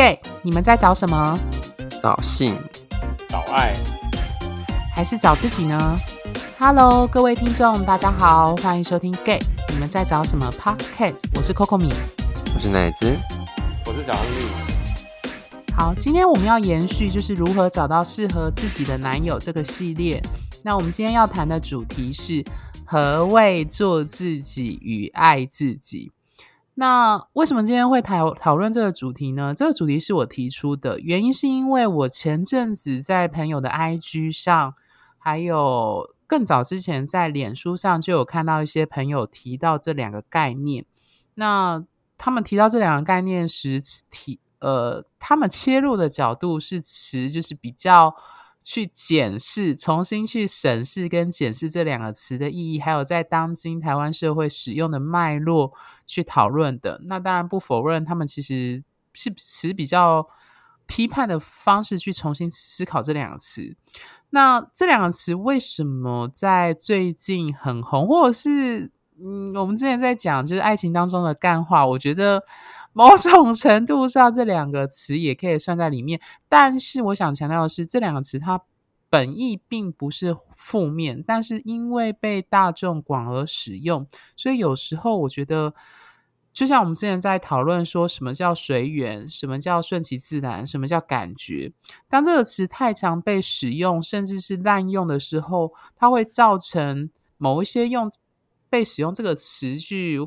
Gay，你们在找什么？找性，找爱，还是找自己呢？Hello，各位听众，大家好，欢迎收听 Gay，你们在找什么 Podcast？我是 Coco 米，我是奶子，我是小亨利。好，今天我们要延续就是如何找到适合自己的男友这个系列。那我们今天要谈的主题是何谓做自己与爱自己。那为什么今天会讨讨论这个主题呢？这个主题是我提出的，原因是因为我前阵子在朋友的 IG 上，还有更早之前在脸书上就有看到一些朋友提到这两个概念。那他们提到这两个概念时，提呃，他们切入的角度是持就是比较。去检视、重新去审视跟检视这两个词的意义，还有在当今台湾社会使用的脉络去讨论的。那当然不否认，他们其实是持比较批判的方式去重新思考这两个词。那这两个词为什么在最近很红，或者是嗯，我们之前在讲就是爱情当中的干话，我觉得。某种程度上，这两个词也可以算在里面。但是，我想强调的是，这两个词它本意并不是负面，但是因为被大众广而使用，所以有时候我觉得，就像我们之前在讨论说什么叫随缘，什么叫顺其自然，什么叫感觉。当这个词太常被使用，甚至是滥用的时候，它会造成某一些用被使用这个词去。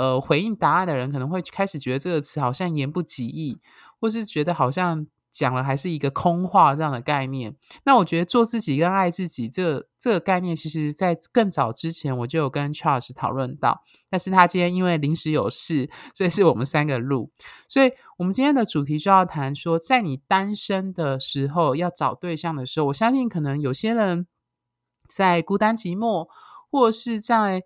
呃，回应答案的人可能会开始觉得这个词好像言不及义，或是觉得好像讲了还是一个空话这样的概念。那我觉得做自己跟爱自己这个、这个概念，其实在更早之前我就有跟 Charles 讨论到，但是他今天因为临时有事，所以是我们三个录。所以我们今天的主题就要谈说，在你单身的时候要找对象的时候，我相信可能有些人在孤单寂寞，或是在。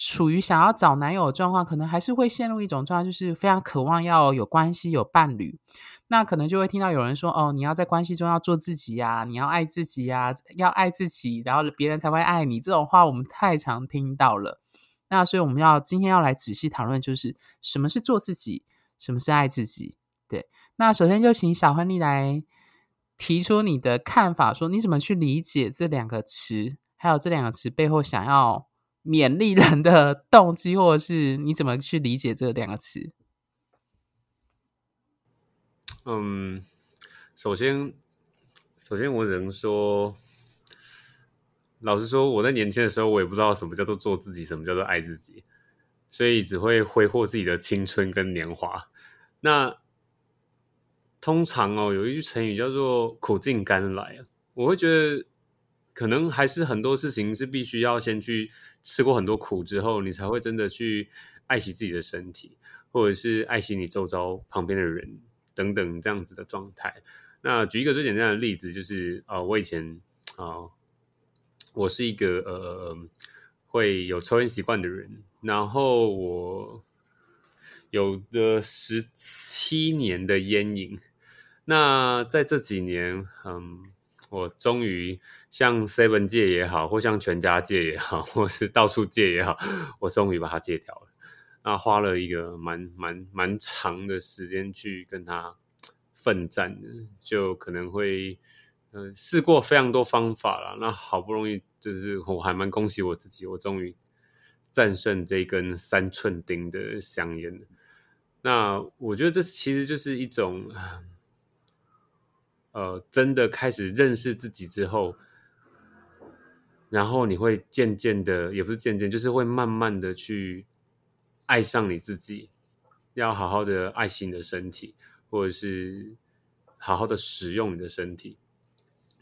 处于想要找男友的状况，可能还是会陷入一种状态，就是非常渴望要有关系、有伴侣。那可能就会听到有人说：“哦，你要在关系中要做自己呀，你要爱自己呀，要爱自己，然后别人才会爱你。”这种话我们太常听到了。那所以我们要今天要来仔细讨论，就是什么是做自己，什么是爱自己。对，那首先就请小亨利来提出你的看法，说你怎么去理解这两个词，还有这两个词背后想要。勉励人的动机，或者是你怎么去理解这两个词？嗯，首先，首先我只能说，老实说，我在年轻的时候，我也不知道什么叫做做自己，什么叫做爱自己，所以只会挥霍自己的青春跟年华。那通常哦，有一句成语叫做“苦尽甘来”啊，我会觉得。可能还是很多事情是必须要先去吃过很多苦之后，你才会真的去爱惜自己的身体，或者是爱惜你周遭旁边的人等等这样子的状态。那举一个最简单的例子，就是呃，我以前啊、我是一个呃会有抽烟习惯的人，然后我有的十七年的烟瘾。那在这几年，嗯。我终于像 Seven 戒也好，或像全家戒也好，或是到处戒也好，我终于把它戒掉了。那花了一个蛮蛮蛮长的时间去跟他奋战的，就可能会嗯、呃、试过非常多方法了。那好不容易就是我还蛮恭喜我自己，我终于战胜这根三寸钉的香烟。那我觉得这其实就是一种。呃，真的开始认识自己之后，然后你会渐渐的，也不是渐渐，就是会慢慢的去爱上你自己，要好好的爱惜你的身体，或者是好好的使用你的身体。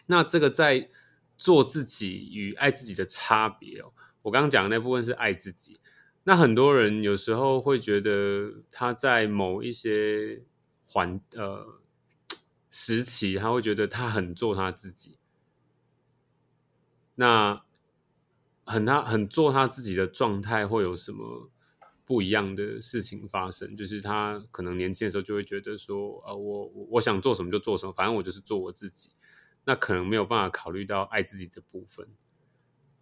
那这个在做自己与爱自己的差别哦，我刚刚讲的那部分是爱自己。那很多人有时候会觉得他在某一些环呃。时期，他会觉得他很做他自己，那很他很做他自己的状态会有什么不一样的事情发生？就是他可能年轻的时候就会觉得说，呃，我我想做什么就做什么，反正我就是做我自己。那可能没有办法考虑到爱自己这部分。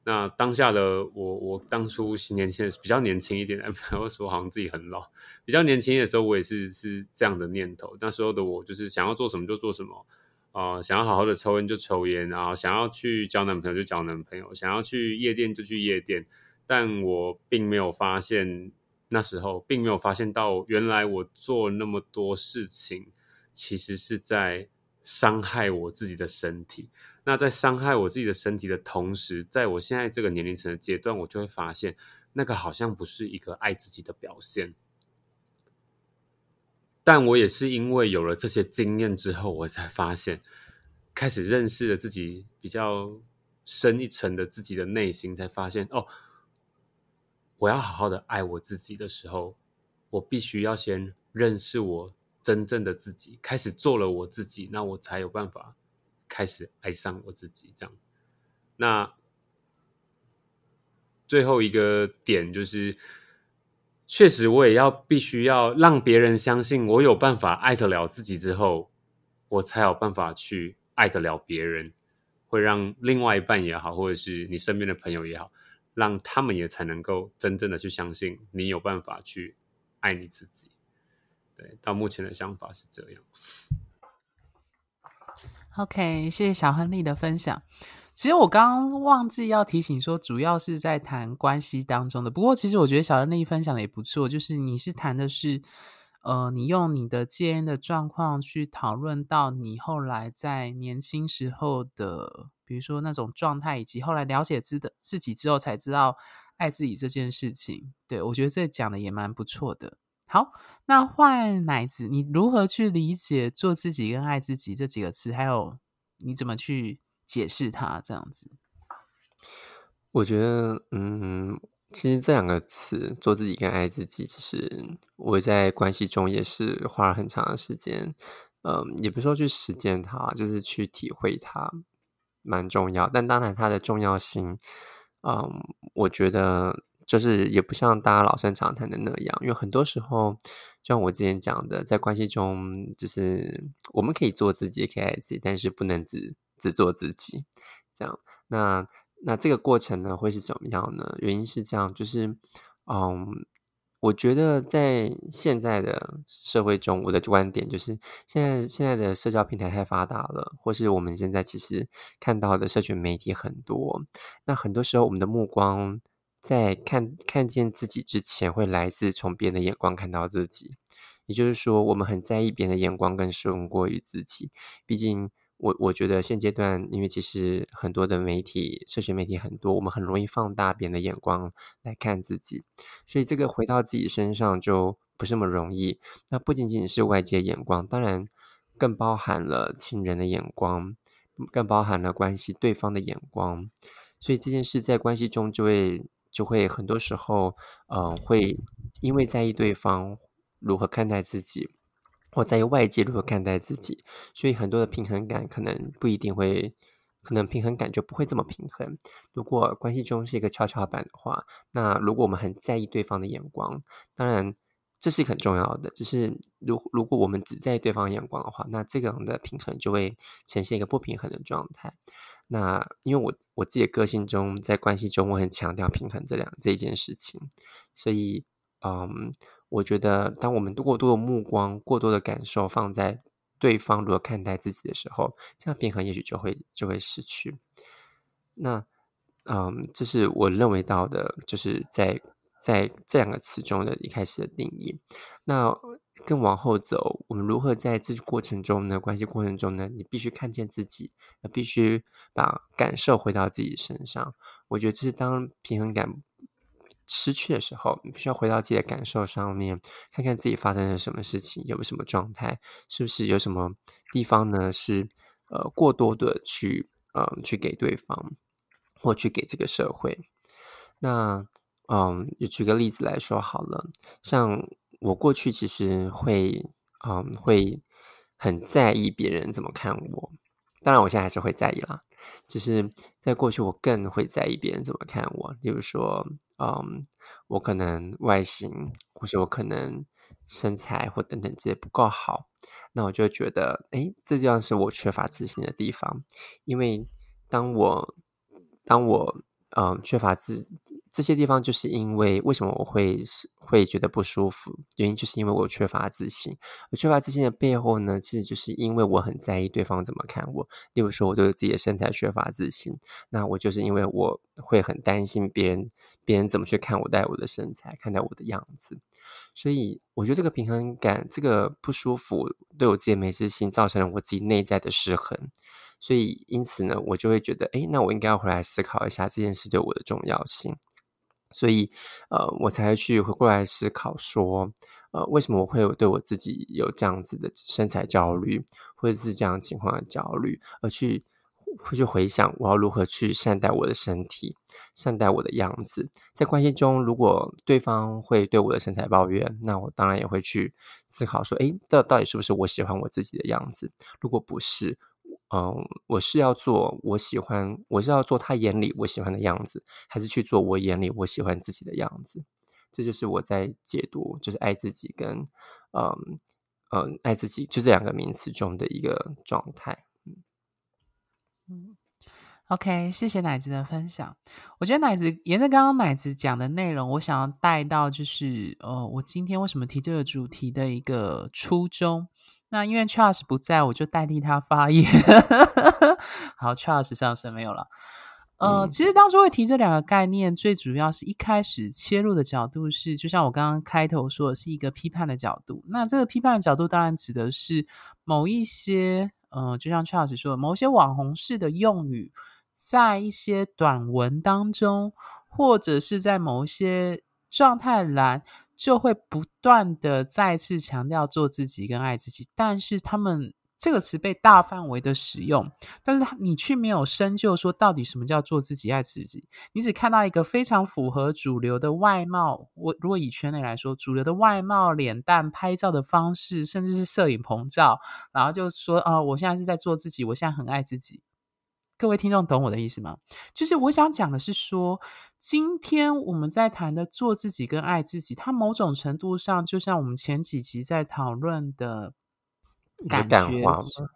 那当下的我，我当初是年轻的比较年轻一点，不要说好像自己很老。比较年轻的时候，我也是是这样的念头。那时候的我就是想要做什么就做什么，啊、想要好好的抽烟就抽烟，然后想要去交男朋友就交男朋友，想要去夜店就去夜店。但我并没有发现，那时候并没有发现到，原来我做那么多事情，其实是在伤害我自己的身体。那在伤害我自己的身体的同时，在我现在这个年龄层的阶段，我就会发现，那个好像不是一个爱自己的表现。但我也是因为有了这些经验之后，我才发现，开始认识了自己比较深一层的自己的内心，才发现哦。我要好好的爱我自己的时候，我必须要先认识我真正的自己，开始做了我自己，那我才有办法开始爱上我自己。这样，那最后一个点就是，确实我也要必须要让别人相信我有办法爱得了自己之后，我才有办法去爱得了别人，会让另外一半也好，或者是你身边的朋友也好。让他们也才能够真正的去相信你有办法去爱你自己。对，到目前的想法是这样。OK，谢谢小亨利的分享。其实我刚刚忘记要提醒说，主要是在谈关系当中的。不过，其实我觉得小亨利分享的也不错，就是你是谈的是，呃，你用你的戒烟的状况去讨论到你后来在年轻时候的。比如说那种状态，以及后来了解自的自己之后，才知道爱自己这件事情。对，我觉得这讲的也蛮不错的。好，那换奶子，你如何去理解“做自己”跟“爱自己”这几个词？还有你怎么去解释它？这样子，我觉得，嗯，其实这两个词“做自己”跟“爱自己”，其实我在关系中也是花了很长的时间。嗯，也不说去实践它，就是去体会它。蛮重要，但当然它的重要性，嗯，我觉得就是也不像大家老生常谈的那样，因为很多时候，就像我之前讲的，在关系中，就是我们可以做自己，也可以爱自己，但是不能只只做自己，这样。那那这个过程呢，会是怎么样呢？原因是这样，就是嗯。我觉得在现在的社会中，我的观点就是，现在现在的社交平台太发达了，或是我们现在其实看到的社群媒体很多，那很多时候我们的目光在看看见自己之前，会来自从别人的眼光看到自己，也就是说，我们很在意别人的眼光更胜过于自己，毕竟。我我觉得现阶段，因为其实很多的媒体、社群媒体很多，我们很容易放大别人的眼光来看自己，所以这个回到自己身上就不是那么容易。那不仅仅是外界眼光，当然更包含了亲人的眼光，更包含了关系对方的眼光。所以这件事在关系中就会就会很多时候，嗯、会因为在意对方如何看待自己。或在于外界如何看待自己，所以很多的平衡感可能不一定会，可能平衡感就不会这么平衡。如果关系中是一个跷跷板的话，那如果我们很在意对方的眼光，当然这是很重要的。只是如如果我们只在意对方眼光的话，那这个样的平衡就会呈现一个不平衡的状态。那因为我我自己的个性中，在关系中我很强调平衡这两这一件事情，所以嗯。我觉得，当我们过多的目光、过多的感受放在对方如何看待自己的时候，这样平衡也许就会就会失去。那，嗯，这是我认为到的，就是在在这两个词中的一开始的定义。那更往后走，我们如何在这过程中呢？关系过程中呢？你必须看见自己，必须把感受回到自己身上。我觉得这是当平衡感。失去的时候，你必须要回到自己的感受上面，看看自己发生了什么事情，有什么状态，是不是有什么地方呢？是呃过多的去呃去给对方，或去给这个社会。那嗯，就举个例子来说好了，像我过去其实会嗯会很在意别人怎么看我，当然我现在还是会在意啦。只是在过去，我更会在意别人怎么看我。例如说，嗯，我可能外形，或是我可能身材或等等这些不够好，那我就觉得，哎，这就是我缺乏自信的地方。因为当我当我嗯，缺乏自这些地方，就是因为为什么我会是会觉得不舒服？原因就是因为我缺乏自信。我缺乏自信的背后呢，其实就是因为我很在意对方怎么看我。例如说，我对自己的身材缺乏自信，那我就是因为我会很担心别人别人怎么去看我待我的身材，看待我的样子。所以，我觉得这个平衡感，这个不舒服，对我自己没自信，造成了我自己内在的失衡。所以，因此呢，我就会觉得，哎，那我应该要回来思考一下这件事对我的重要性。所以，呃，我才去回过来思考说，呃，为什么我会有对我自己有这样子的身材焦虑，或者是这样情况的焦虑，而去会去回想我要如何去善待我的身体，善待我的样子。在关系中，如果对方会对我的身材抱怨，那我当然也会去思考说，哎，这到底是不是我喜欢我自己的样子？如果不是，嗯，我是要做我喜欢，我是要做他眼里我喜欢的样子，还是去做我眼里我喜欢自己的样子？这就是我在解读，就是爱自己跟嗯嗯爱自己就这两个名词中的一个状态。嗯，OK，谢谢奶子的分享。我觉得奶子沿着刚刚奶子讲的内容，我想要带到就是呃，我今天为什么提这个主题的一个初衷。那因为 Charles 不在，我就代替他发言。好，Charles 上身没有了。呃，嗯、其实当初会提这两个概念，最主要是一开始切入的角度是，就像我刚刚开头说的，是一个批判的角度。那这个批判的角度，当然指的是某一些，呃，就像 Charles 说的，某些网红式的用语，在一些短文当中，或者是在某一些状态栏。就会不断的再次强调做自己跟爱自己，但是他们这个词被大范围的使用，但是他你却没有深究说到底什么叫做自己爱自己，你只看到一个非常符合主流的外貌，我如果以圈内来说，主流的外貌、脸蛋、拍照的方式，甚至是摄影棚照，然后就说啊、我现在是在做自己，我现在很爱自己。各位听众懂我的意思吗？就是我想讲的是说，今天我们在谈的做自己跟爱自己，它某种程度上就像我们前几集在讨论的感觉，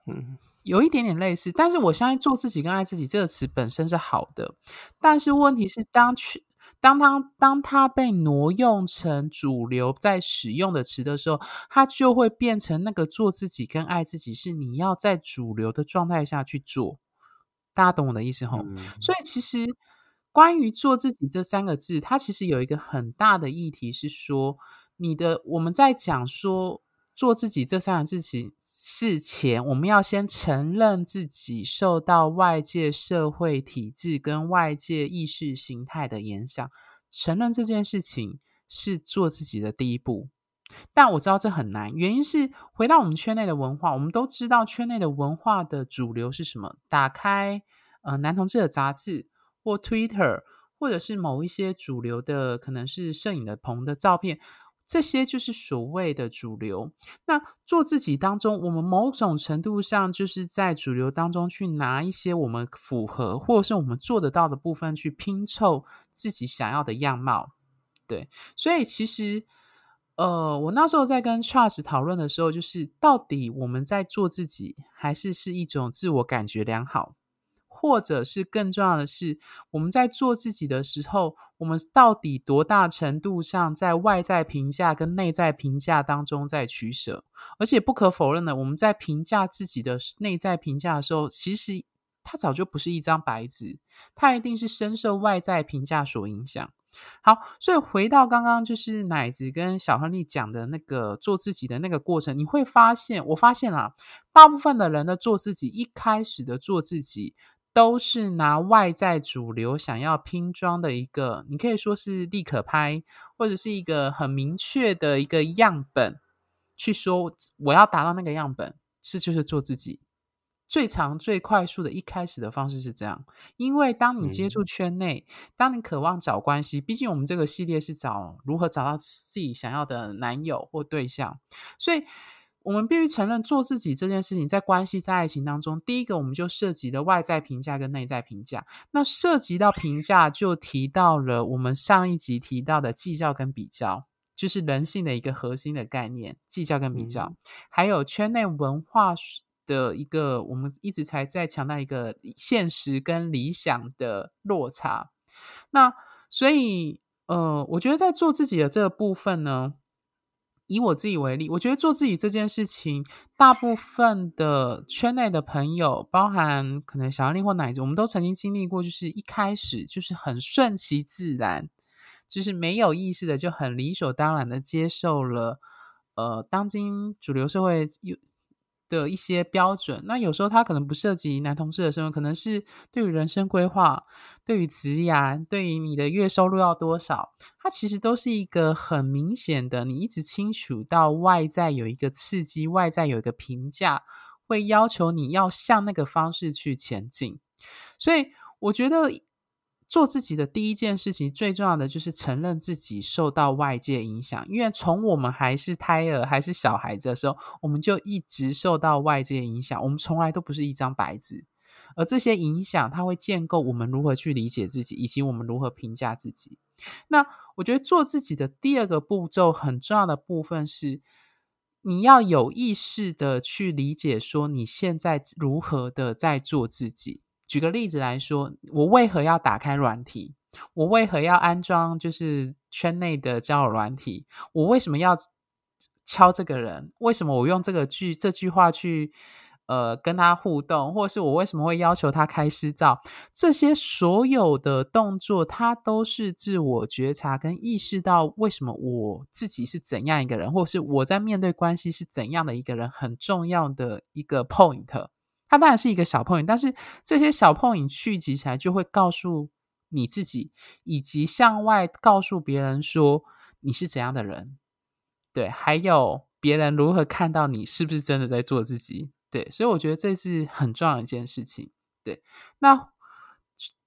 嗯，有一点点类似。但是我相信做自己跟爱自己这个词本身是好的，但是问题是当去当它当它被挪用成主流在使用的词的时候，它就会变成那个做自己跟爱自己是你要在主流的状态下去做。大家懂我的意思吼，嗯、所以其实关于做自己这三个字，它其实有一个很大的议题是说，你的我们在讲说做自己这三个字之前，我们要先承认自己受到外界社会体制跟外界意识形态的影响，承认这件事情是做自己的第一步。但我知道这很难，原因是回到我们圈内的文化，我们都知道圈内的文化的主流是什么。打开呃男同志的杂志或 Twitter，或者是某一些主流的，可能是摄影的棚的照片，这些就是所谓的主流。那做自己当中，我们某种程度上就是在主流当中去拿一些我们符合或者是我们做得到的部分去拼凑自己想要的样貌。对，所以其实。呃，我那时候在跟 Charles 讨论的时候，就是到底我们在做自己，还是是一种自我感觉良好，或者是更重要的是，我们在做自己的时候，我们到底多大程度上在外在评价跟内在评价当中在取舍？而且不可否认的，我们在评价自己的内在评价的时候，其实它早就不是一张白纸，它一定是深受外在评价所影响。好，所以回到刚刚就是奶子跟小亨利讲的那个做自己的那个过程，你会发现，我发现啊，大部分的人的做自己，一开始的做自己，都是拿外在主流想要拼装的一个，你可以说是立可拍，或者是一个很明确的一个样本，去说我要达到那个样本，是就是做自己。最长、最快速的一开始的方式是这样，因为当你接触圈内，嗯、当你渴望找关系，毕竟我们这个系列是找如何找到自己想要的男友或对象，所以我们必须承认，做自己这件事情在关系、在爱情当中，第一个我们就涉及的外在评价跟内在评价。那涉及到评价，就提到了我们上一集提到的计较跟比较，就是人性的一个核心的概念：计较跟比较，嗯、还有圈内文化。的一个，我们一直才在强调一个现实跟理想的落差，那所以，呃，我觉得在做自己的这个部分呢，以我自己为例，我觉得做自己这件事情，大部分的圈内的朋友，包含可能小安利或奶子，我们都曾经经历过，就是一开始就是很顺其自然，就是没有意识的就很理所当然的接受了，呃，当今主流社会有。的一些标准，那有时候他可能不涉及男同志的身份，可能是对于人生规划、对于职业、对于你的月收入要多少，它其实都是一个很明显的，你一直清楚到外在有一个刺激，外在有一个评价，会要求你要向那个方式去前进。所以我觉得。做自己的第一件事情，最重要的就是承认自己受到外界影响。因为从我们还是胎儿、还是小孩子的时候，我们就一直受到外界影响。我们从来都不是一张白纸，而这些影响，它会建构我们如何去理解自己，以及我们如何评价自己。那我觉得做自己的第二个步骤，很重要的部分是，你要有意识的去理解，说你现在如何的在做自己。举个例子来说，我为何要打开软体？我为何要安装就是圈内的交友软体？我为什么要敲这个人？为什么我用这个句这句话去呃跟他互动？或是我为什么会要求他开私照？这些所有的动作，它都是自我觉察跟意识到为什么我自己是怎样一个人，或是我在面对关系是怎样的一个人，很重要的一个 point。它当然是一个小碰影但是这些小碰影聚集起来，就会告诉你自己，以及向外告诉别人说你是怎样的人，对，还有别人如何看到你是不是真的在做自己，对，所以我觉得这是很重要的一件事情，对。那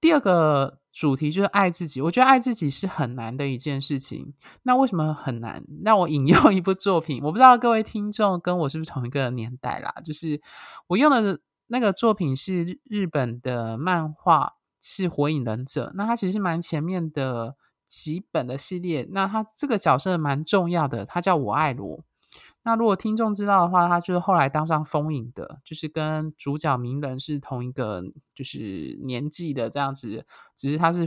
第二个主题就是爱自己，我觉得爱自己是很难的一件事情。那为什么很难？让我引用一部作品，我不知道各位听众跟我是不是同一个年代啦，就是我用的。那个作品是日本的漫画，是《火影忍者》。那它其实是蛮前面的几本的系列。那它这个角色蛮重要的，他叫我爱罗。那如果听众知道的话，他就是后来当上风影的，就是跟主角鸣人是同一个，就是年纪的这样子，只是他是。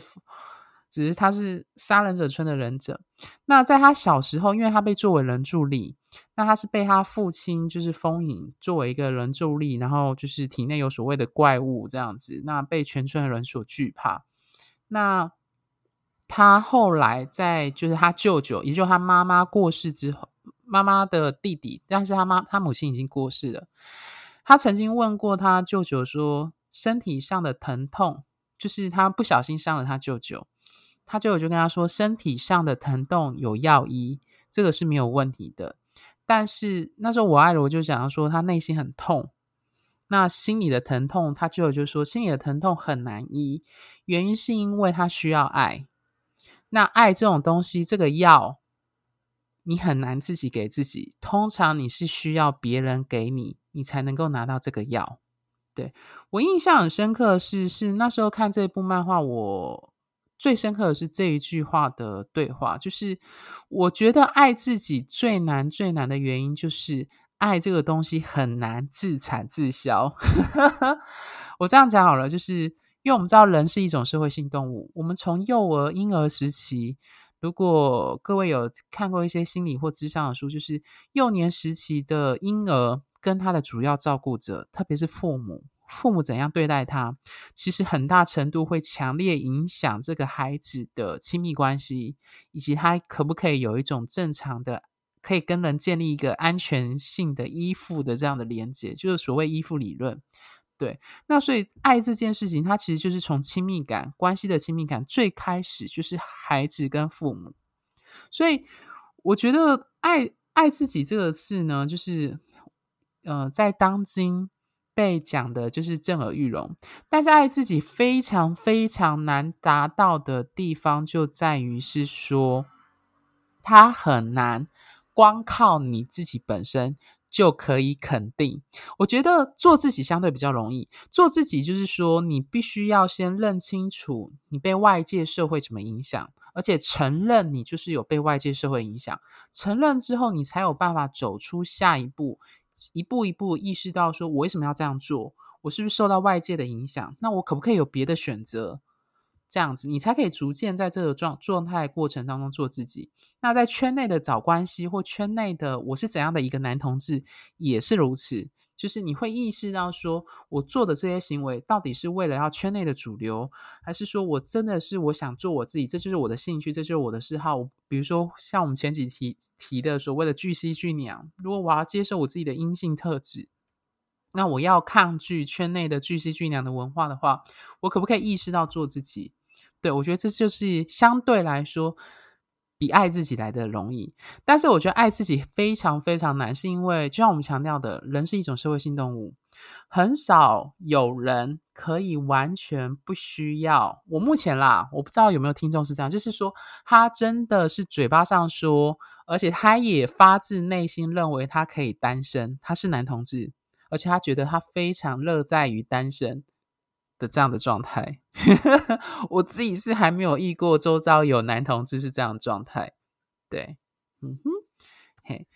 只是他是杀忍者村的忍者。那在他小时候，因为他被作为人助力，那他是被他父亲就是风影作为一个人助力，然后就是体内有所谓的怪物这样子，那被全村的人所惧怕。那他后来在就是他舅舅，也就是他妈妈过世之后，妈妈的弟弟，但是他妈他母亲已经过世了。他曾经问过他舅舅说，身体上的疼痛，就是他不小心伤了他舅舅。他就有就跟他说，身体上的疼痛有药医，这个是没有问题的。但是那时候我爱罗就讲说，他内心很痛。那心里的疼痛，他就有就说，心里的疼痛很难医，原因是因为他需要爱。那爱这种东西，这个药你很难自己给自己，通常你是需要别人给你，你才能够拿到这个药。对，我印象很深刻是，是那时候看这部漫画，我。最深刻的是这一句话的对话，就是我觉得爱自己最难最难的原因，就是爱这个东西很难自产自销。我这样讲好了，就是因为我们知道人是一种社会性动物，我们从幼儿婴儿时期，如果各位有看过一些心理或智商的书，就是幼年时期的婴儿跟他的主要照顾者，特别是父母。父母怎样对待他，其实很大程度会强烈影响这个孩子的亲密关系，以及他可不可以有一种正常的，可以跟人建立一个安全性的依附的这样的连接，就是所谓依附理论。对，那所以爱这件事情，它其实就是从亲密感关系的亲密感最开始，就是孩子跟父母。所以我觉得爱爱自己这个字呢，就是呃，在当今。被讲的就是震耳欲聋，但是爱自己非常非常难达到的地方就在于是说，它很难光靠你自己本身就可以肯定。我觉得做自己相对比较容易，做自己就是说你必须要先认清楚你被外界社会怎么影响，而且承认你就是有被外界社会影响，承认之后你才有办法走出下一步。一步一步意识到，说我为什么要这样做？我是不是受到外界的影响？那我可不可以有别的选择？这样子，你才可以逐渐在这个状状态过程当中做自己。那在圈内的找关系或圈内的我是怎样的一个男同志也是如此，就是你会意识到说，我做的这些行为到底是为了要圈内的主流，还是说我真的是我想做我自己，这就是我的兴趣，这就是我的嗜好。比如说像我们前几题提的所谓的巨蜥巨鸟，如果我要接受我自己的阴性特质。那我要抗拒圈内的巨 C 巨娘的文化的话，我可不可以意识到做自己？对，我觉得这就是相对来说比爱自己来的容易。但是我觉得爱自己非常非常难，是因为就像我们强调的，人是一种社会性动物，很少有人可以完全不需要。我目前啦，我不知道有没有听众是这样，就是说他真的是嘴巴上说，而且他也发自内心认为他可以单身，他是男同志。而且他觉得他非常乐在于单身的这样的状态，我自己是还没有遇过周遭有男同志是这样的状态，对，嗯哼，嘿，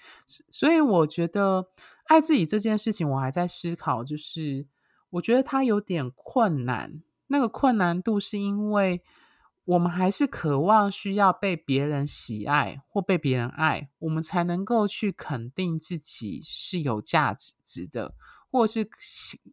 所以我觉得爱自己这件事情，我还在思考，就是我觉得他有点困难，那个困难度是因为。我们还是渴望需要被别人喜爱或被别人爱，我们才能够去肯定自己是有价值的，或是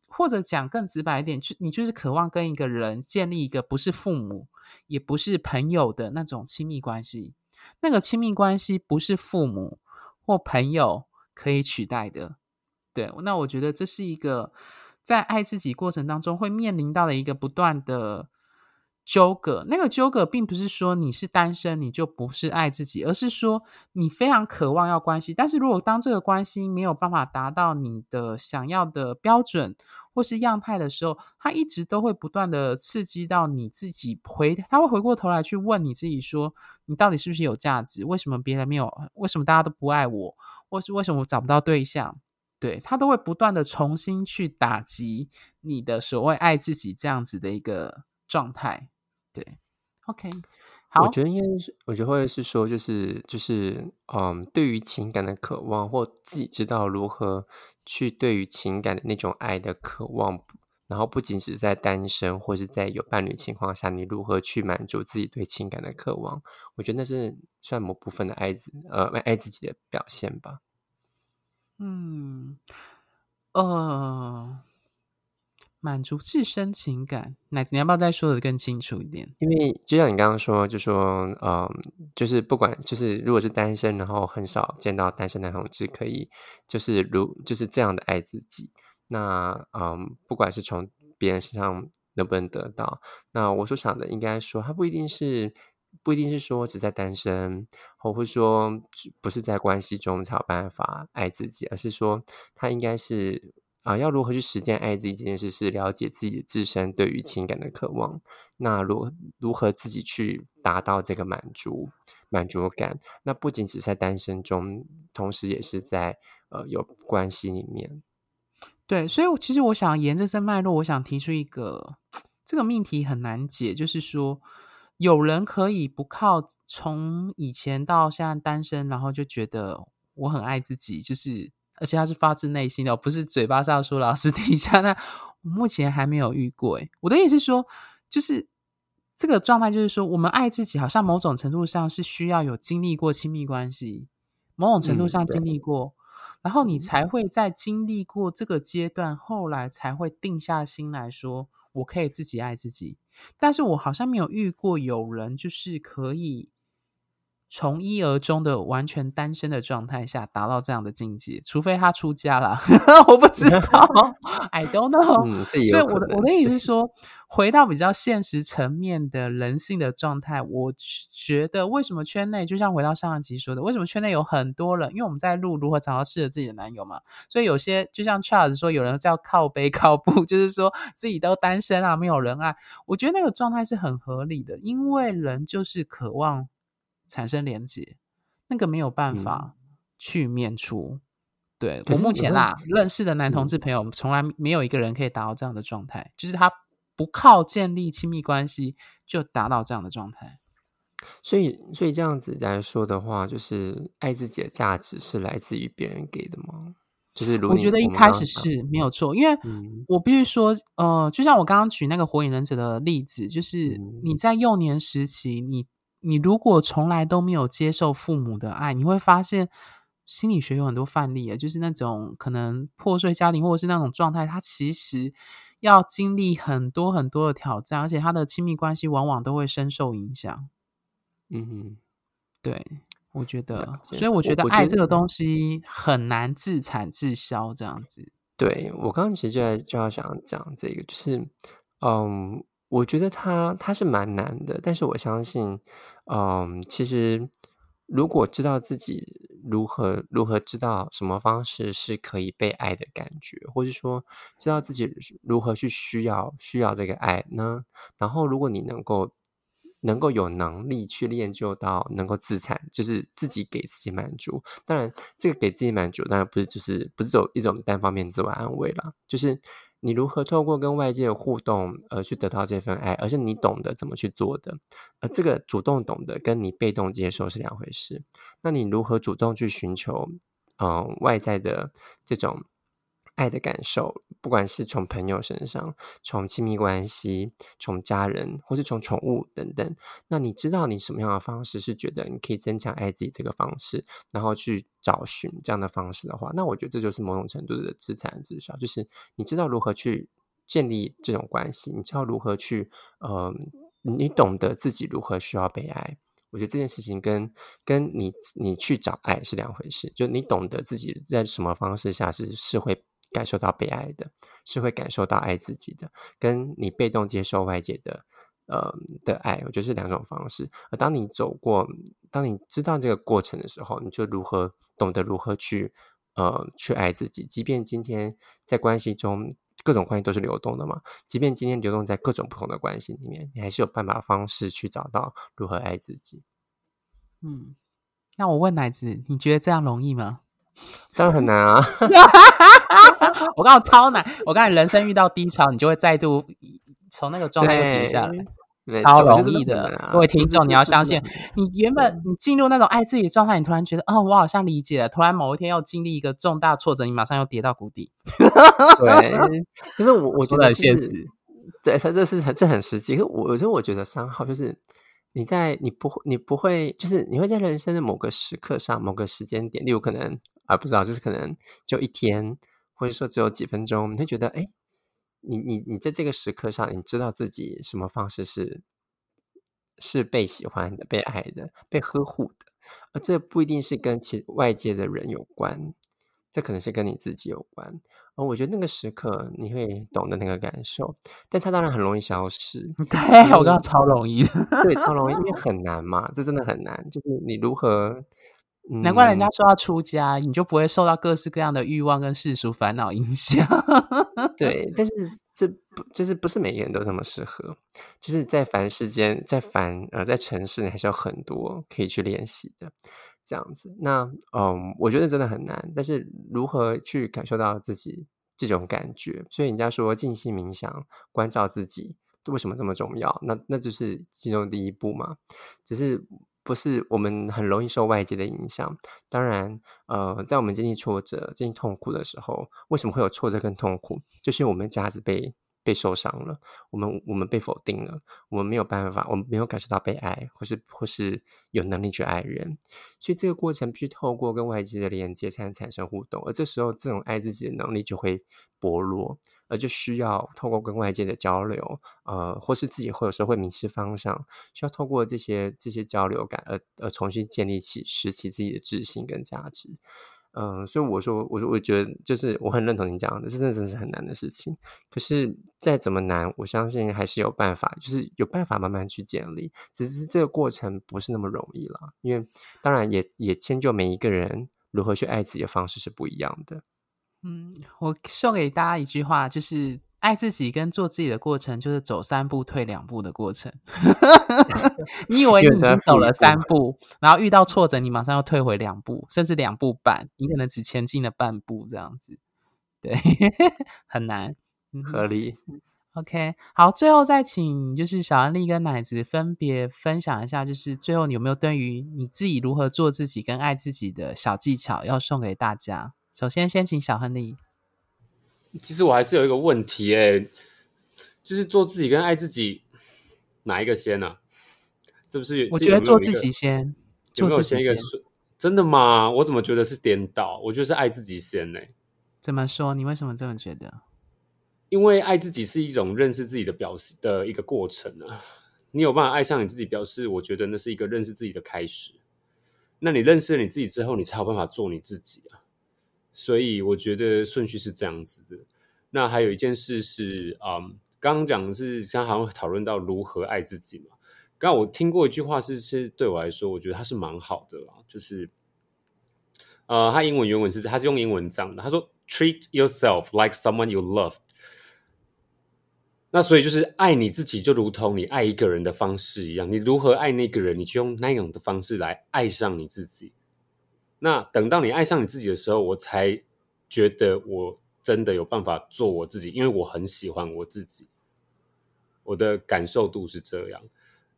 或者讲更直白一点，就你就是渴望跟一个人建立一个不是父母也不是朋友的那种亲密关系。那个亲密关系不是父母或朋友可以取代的。对，那我觉得这是一个在爱自己过程当中会面临到的一个不断的。纠葛，那个纠葛并不是说你是单身你就不是爱自己，而是说你非常渴望要关系，但是如果当这个关系没有办法达到你的想要的标准或是样态的时候，它一直都会不断的刺激到你自己回，他会回过头来去问你自己说，你到底是不是有价值？为什么别人没有？为什么大家都不爱我？或是为什么我找不到对象？对，他都会不断的重新去打击你的所谓爱自己这样子的一个状态。对，OK，好，我觉得应该是，我觉得会是说，就是就是，嗯，对于情感的渴望，或自己知道如何去对于情感的那种爱的渴望，然后不仅只是在单身或是在有伴侣情况下，你如何去满足自己对情感的渴望？我觉得那是算某部分的爱自，呃，爱自己的表现吧。嗯，呃。满足自身情感，奶子，你要不要再说得更清楚一点？因为就像你刚刚说，就说，嗯，就是不管，就是如果是单身，然后很少见到单身男同志可以，就是如就是这样的爱自己。那，嗯，不管是从别人身上能不能得到，那我所想的应该说，他不一定是，不一定是说只在单身，或或说不是在关系中才有办法爱自己，而是说他应该是。啊，要如何去实践爱自己这件事，是了解自己自身对于情感的渴望。那如如何自己去达到这个满足满足感？那不仅只在单身中，同时也是在呃有关系里面。对，所以我其实我想沿着这脉络，我想提出一个这个命题很难解，就是说有人可以不靠从以前到现在单身，然后就觉得我很爱自己，就是。而且他是发自内心的，不是嘴巴上说，老师 底下那我目前还没有遇过。诶，我的意思是说，就是这个状态，就是说，我们爱自己，好像某种程度上是需要有经历过亲密关系，某种程度上经历过，嗯、然后你才会在经历过这个阶段，后来才会定下心来说，我可以自己爱自己。但是我好像没有遇过有人，就是可以。从一而终的完全单身的状态下达到这样的境界，除非他出家了，我不知道，I don't know。嗯，所以我的我的意思是说，回到比较现实层面的人性的状态，我觉得为什么圈内，就像回到上一集说的，为什么圈内有很多人，因为我们在录如何找到适合自己的男友嘛，所以有些就像 Charles 说，有人叫靠背靠步，就是说自己都单身啊，没有人爱。我觉得那个状态是很合理的，因为人就是渴望。产生连结，那个没有办法去免除。嗯、对我目前啦，认识的男同志朋友，从来没有一个人可以达到这样的状态，就是他不靠建立亲密关系就达到这样的状态。所以，所以这样子来说的话，就是爱自己的价值是来自于别人给的吗？就是如我觉得一开始是没有错，因为我必须说，呃，就像我刚刚举那个火影忍者的例子，就是你在幼年时期，你你如果从来都没有接受父母的爱，你会发现心理学有很多范例啊，就是那种可能破碎家庭或者是那种状态，他其实要经历很多很多的挑战，而且他的亲密关系往往都会深受影响。嗯哼，对。我觉得，所以我觉得爱这个东西很难自产自销，这样子。对，我刚刚其实就在就要想讲这个，就是，嗯，我觉得它它是蛮难的，但是我相信，嗯，其实如果知道自己如何如何知道什么方式是可以被爱的感觉，或者说知道自己如何去需要需要这个爱呢？然后如果你能够。能够有能力去练就到能够自产，就是自己给自己满足。当然，这个给自己满足，当然不是就是不是有一种单方面自我安慰啦。就是你如何透过跟外界的互动而去得到这份爱，而是你懂得怎么去做的。而这个主动懂得跟你被动接受是两回事。那你如何主动去寻求，嗯、外在的这种。爱的感受，不管是从朋友身上，从亲密关系，从家人，或是从宠物等等，那你知道你什么样的方式是觉得你可以增强爱自己这个方式，然后去找寻这样的方式的话，那我觉得这就是某种程度的自产自销，就是你知道如何去建立这种关系，你知道如何去，呃，你懂得自己如何需要被爱。我觉得这件事情跟跟你你去找爱是两回事，就你懂得自己在什么方式下是是会。感受到被爱的，是会感受到爱自己的，跟你被动接受外界的，呃的爱，我觉得是两种方式。而当你走过，当你知道这个过程的时候，你就如何懂得如何去，呃，去爱自己。即便今天在关系中，各种关系都是流动的嘛，即便今天流动在各种不同的关系里面，你还是有办法方式去找到如何爱自己。嗯，那我问奶子，你觉得这样容易吗？当然很难啊！我刚好超难。我刚才人生遇到低潮，你就会再度从那个状态又跌下来，超容易的。啊、各位听众，你要相信，你原本你进入那种爱自己的状态，你突然觉得，哦，我好像理解了。突然某一天要经历一个重大挫折，你马上又跌到谷底。对，可是我我觉得很现实。对，他这是这很实际。可我我觉得，我觉得三号就是。你在你不会你不会就是你会在人生的某个时刻上某个时间点，例如可能啊不知道就是可能就一天，或者说只有几分钟，你会觉得哎，你你你在这个时刻上，你知道自己什么方式是是被喜欢的、被爱的、被呵护的，而这不一定是跟其外界的人有关，这可能是跟你自己有关。哦，我觉得那个时刻你会懂得那个感受，但它当然很容易消失。对，我刚刚超容易的，对，超容易，因为 很难嘛，这真的很难。就是你如何，嗯、难怪人家说要出家，你就不会受到各式各样的欲望跟世俗烦恼影响。对，但是这不就是不是每个人都这么适合？就是在凡世间，在凡呃，在城市，你还是有很多可以去练习的。这样子，那嗯，我觉得真的很难。但是如何去感受到自己这种感觉？所以人家说静心冥想、关照自己，为什么这么重要？那那就是其中第一步嘛。只是不是我们很容易受外界的影响？当然，呃，在我们经历挫折、经历痛苦的时候，为什么会有挫折跟痛苦？就是我们价值被。被受伤了，我们我们被否定了，我们没有办法，我们没有感受到被爱，或是或是有能力去爱人，所以这个过程必须透过跟外界的连接才能产生互动，而这时候这种爱自己的能力就会薄弱，而就需要透过跟外界的交流，呃，或是自己会有时候会迷失方向，需要透过这些这些交流感，而而重新建立起拾起自己的自信跟价值。嗯，所以我说，我说，我觉得就是我很认同你讲的，这真的真的是很难的事情。可是再怎么难，我相信还是有办法，就是有办法慢慢去建立。只是这个过程不是那么容易了，因为当然也也迁就每一个人如何去爱自己的方式是不一样的。嗯，我送给大家一句话，就是。爱自己跟做自己的过程，就是走三步退两步的过程。你以为你已经走了三步，然后遇到挫折，你马上要退回两步，甚至两步半，你可能只前进了半步，这样子，对，很难，合理。OK，好，最后再请就是小安利跟奶子分别分享一下，就是最后你有没有对于你自己如何做自己跟爱自己的小技巧要送给大家？首先，先请小亨利。其实我还是有一个问题，哎，就是做自己跟爱自己哪一个先呢？啊？这不是？我觉得做自己先，有没有先一个？真的吗？我怎么觉得是颠倒？我觉得是爱自己先呢。怎么说？你为什么这么觉得？因为爱自己是一种认识自己的表示的一个过程啊。你有办法爱上你自己，表示我觉得那是一个认识自己的开始。那你认识了你自己之后，你才有办法做你自己啊。所以我觉得顺序是这样子的。那还有一件事是，嗯，刚刚讲的是，刚好像讨论到如何爱自己嘛。刚刚我听过一句话是，是对我来说，我觉得它是蛮好的啦。就是，呃，它英文原文是，它是用英文这样的，他说：“Treat yourself like someone you love。”那所以就是爱你自己，就如同你爱一个人的方式一样。你如何爱那个人，你就用那样的方式来爱上你自己。那等到你爱上你自己的时候，我才觉得我真的有办法做我自己，因为我很喜欢我自己。我的感受度是这样。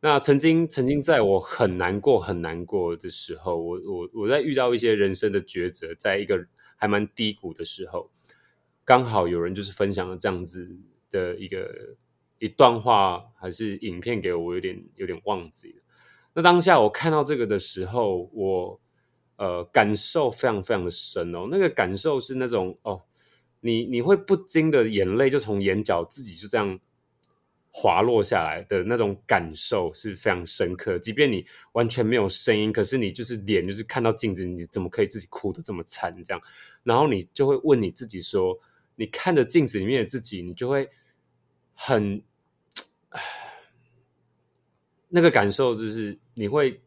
那曾经，曾经在我很难过、很难过的时候，我我我在遇到一些人生的抉择，在一个还蛮低谷的时候，刚好有人就是分享了这样子。的一个一段话还是影片给我，我有点有点忘记了。那当下我看到这个的时候，我呃感受非常非常的深哦。那个感受是那种哦，你你会不禁的眼泪就从眼角自己就这样滑落下来的那种感受是非常深刻。即便你完全没有声音，可是你就是脸就是看到镜子，你怎么可以自己哭得这么惨？这样，然后你就会问你自己说。你看着镜子里面的自己，你就会很，那个感受就是你会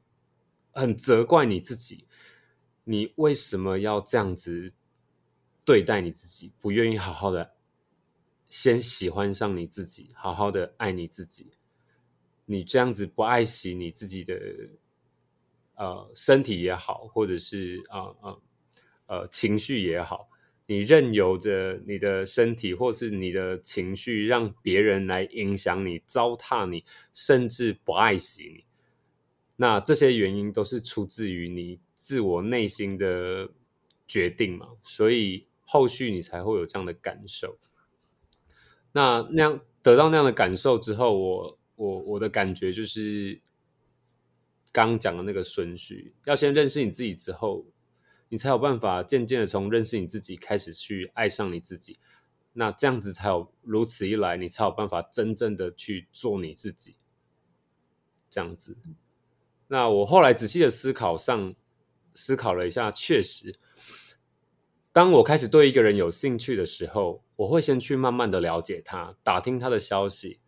很责怪你自己，你为什么要这样子对待你自己？不愿意好好的先喜欢上你自己，好好的爱你自己。你这样子不爱惜你自己的呃身体也好，或者是啊啊呃，呃情绪也好。你任由着你的身体或是你的情绪，让别人来影响你、糟蹋你，甚至不爱惜你。那这些原因都是出自于你自我内心的决定嘛？所以后续你才会有这样的感受。那那样得到那样的感受之后，我我我的感觉就是刚讲的那个顺序，要先认识你自己之后。你才有办法渐渐的从认识你自己开始去爱上你自己，那这样子才有如此一来，你才有办法真正的去做你自己。这样子，那我后来仔细的思考上，思考了一下，确实，当我开始对一个人有兴趣的时候，我会先去慢慢的了解他，打听他的消息。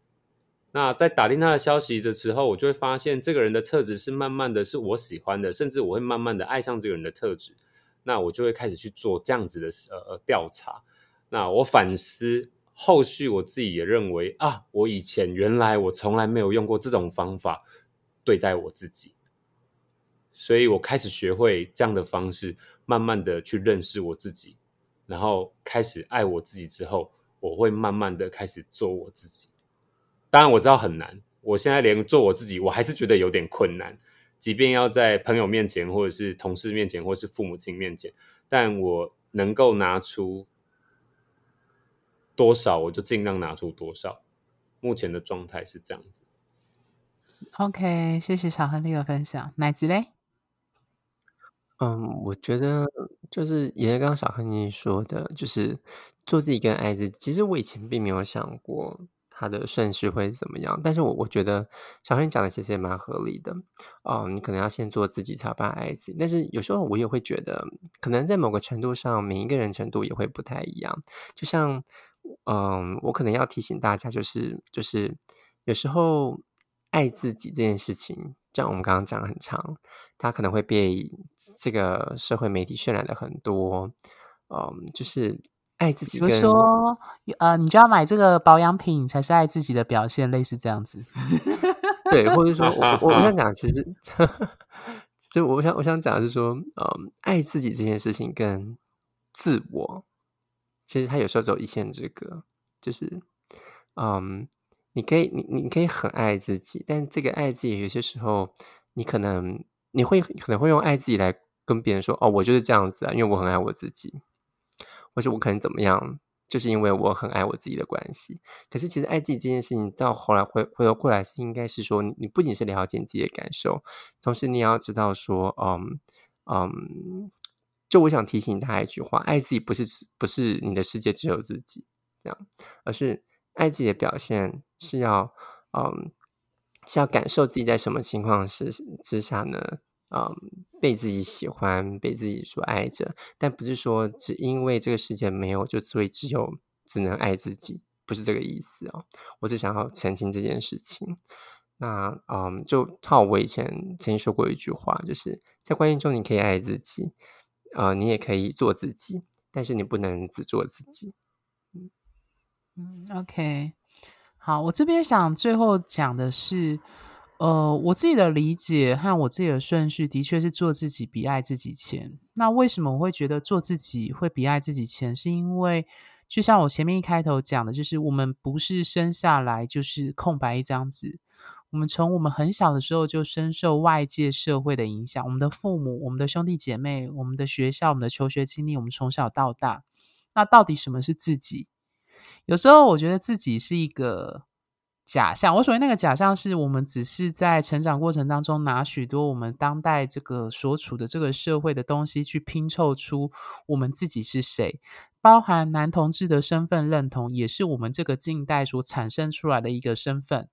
那在打听他的消息的时候，我就会发现这个人的特质是慢慢的是我喜欢的，甚至我会慢慢的爱上这个人的特质。那我就会开始去做这样子的呃呃调查。那我反思后续，我自己也认为啊，我以前原来我从来没有用过这种方法对待我自己，所以我开始学会这样的方式，慢慢的去认识我自己，然后开始爱我自己之后，我会慢慢的开始做我自己。当然我知道很难，我现在连做我自己，我还是觉得有点困难。即便要在朋友面前，或者是同事面前，或是父母亲面前，但我能够拿出多少，我就尽量拿出多少。目前的状态是这样子。OK，谢谢小亨利的分享。奶子嘞？嗯，我觉得就是也是刚刚小亨你说的，就是做自己跟爱自己。其实我以前并没有想过。它的顺序会怎么样？但是我我觉得小亨讲的其实也蛮合理的哦。你可能要先做自己，才把爱自己。但是有时候我也会觉得，可能在某个程度上，每一个人程度也会不太一样。就像，嗯，我可能要提醒大家，就是就是有时候爱自己这件事情，像我们刚刚讲的很长，它可能会被这个社会媒体渲染的很多，嗯，就是。爱自己，比如说，呃，你就要买这个保养品才是爱自己的表现，类似这样子。对，或者说我我想讲，其实，就我想我想讲的是说，嗯，爱自己这件事情跟自我，其实它有时候只有一线之隔。就是，嗯，你可以，你你可以很爱自己，但这个爱自己有些时候，你可能你会可能会用爱自己来跟别人说，哦，我就是这样子啊，因为我很爱我自己。或是我可能怎么样，就是因为我很爱我自己的关系。可是其实爱自己这件事情，到后来回回头过来是应该是说，你不仅是了解自己的感受，同时你也要知道说，嗯嗯，就我想提醒大家一句话：爱自己不是不是你的世界只有自己这样，而是爱自己的表现是要嗯。是要感受自己在什么情况之之下呢？嗯，被自己喜欢，被自己所爱着，但不是说只因为这个世界没有，就所以只有只能爱自己，不是这个意思哦。我只想要澄清这件事情。那嗯，就套我以前曾经说过一句话，就是在关系中你可以爱自己，呃，你也可以做自己，但是你不能只做自己。嗯，OK。好，我这边想最后讲的是，呃，我自己的理解和我自己的顺序，的确是做自己比爱自己前。那为什么我会觉得做自己会比爱自己前？是因为就像我前面一开头讲的，就是我们不是生下来就是空白一张纸，我们从我们很小的时候就深受外界社会的影响，我们的父母、我们的兄弟姐妹、我们的学校、我们的求学经历，我们从小到大，那到底什么是自己？有时候我觉得自己是一个假象，我所谓那个假象，是我们只是在成长过程当中拿许多我们当代这个所处的这个社会的东西去拼凑出我们自己是谁，包含男同志的身份认同，也是我们这个近代所产生出来的一个身份，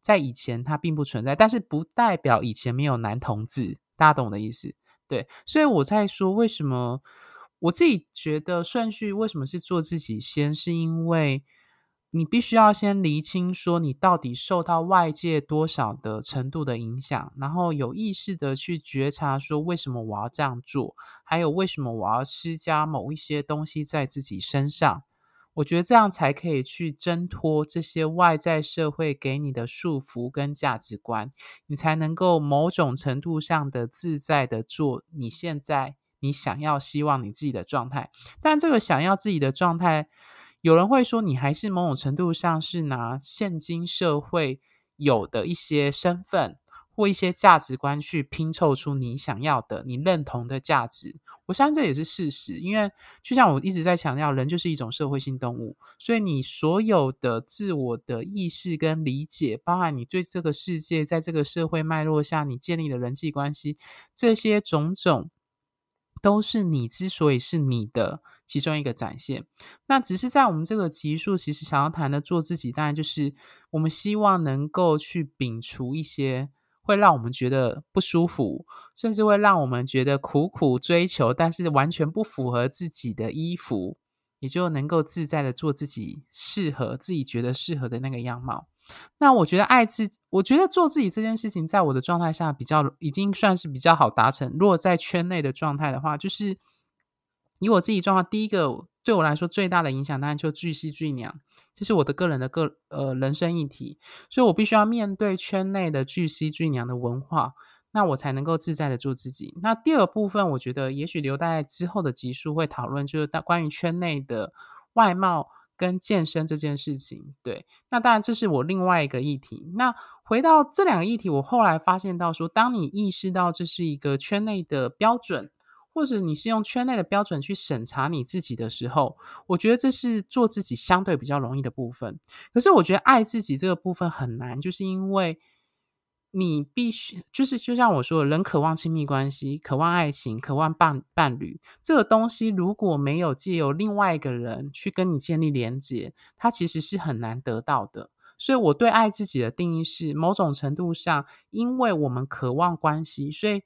在以前它并不存在，但是不代表以前没有男同志，大家懂我的意思？对，所以我在说为什么。我自己觉得顺序为什么是做自己先，是因为你必须要先厘清说你到底受到外界多少的程度的影响，然后有意识的去觉察说为什么我要这样做，还有为什么我要施加某一些东西在自己身上。我觉得这样才可以去挣脱这些外在社会给你的束缚跟价值观，你才能够某种程度上的自在的做你现在。你想要希望你自己的状态，但这个想要自己的状态，有人会说你还是某种程度上是拿现今社会有的一些身份或一些价值观去拼凑出你想要的、你认同的价值。我相信这也是事实，因为就像我一直在强调，人就是一种社会性动物，所以你所有的自我的意识跟理解，包含你对这个世界在这个社会脉络下你建立的人际关系，这些种种。都是你之所以是你的其中一个展现。那只是在我们这个集数，其实想要谈的做自己，当然就是我们希望能够去摒除一些会让我们觉得不舒服，甚至会让我们觉得苦苦追求，但是完全不符合自己的衣服，也就能够自在的做自己适合、自己觉得适合的那个样貌。那我觉得爱自，我觉得做自己这件事情，在我的状态下比较已经算是比较好达成。如果在圈内的状态的话，就是以我自己状况，第一个对我来说最大的影响，当然就巨蜥巨娘，这是我的个人的个呃人生议题，所以我必须要面对圈内的巨蜥巨娘的文化，那我才能够自在的做自己。那第二部分，我觉得也许留待之后的集数会讨论，就是关于圈内的外貌。跟健身这件事情，对，那当然这是我另外一个议题。那回到这两个议题，我后来发现到说，当你意识到这是一个圈内的标准，或者你是用圈内的标准去审查你自己的时候，我觉得这是做自己相对比较容易的部分。可是我觉得爱自己这个部分很难，就是因为。你必须就是，就像我说，人渴望亲密关系，渴望爱情，渴望伴伴侣。这个东西如果没有借由另外一个人去跟你建立连接，它其实是很难得到的。所以，我对爱自己的定义是，某种程度上，因为我们渴望关系，所以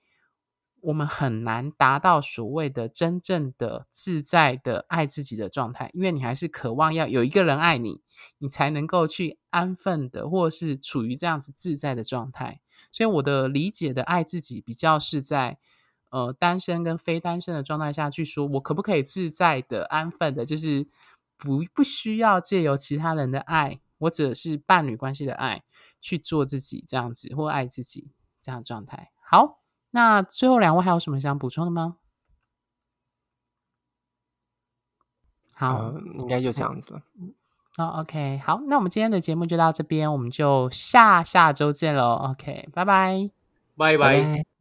我们很难达到所谓的真正的自在的爱自己的状态。因为你还是渴望要有一个人爱你。你才能够去安分的，或是处于这样子自在的状态。所以我的理解的爱自己，比较是在呃单身跟非单身的状态下去说，我可不可以自在的、安分的，就是不不需要借由其他人的爱，或者是伴侣关系的爱去做自己这样子，或爱自己这样状态。好，那最后两位还有什么想补充的吗？好，呃、应该就这样子了。好、oh，OK，好，那我们今天的节目就到这边，我们就下下周见喽。OK，拜拜，拜拜。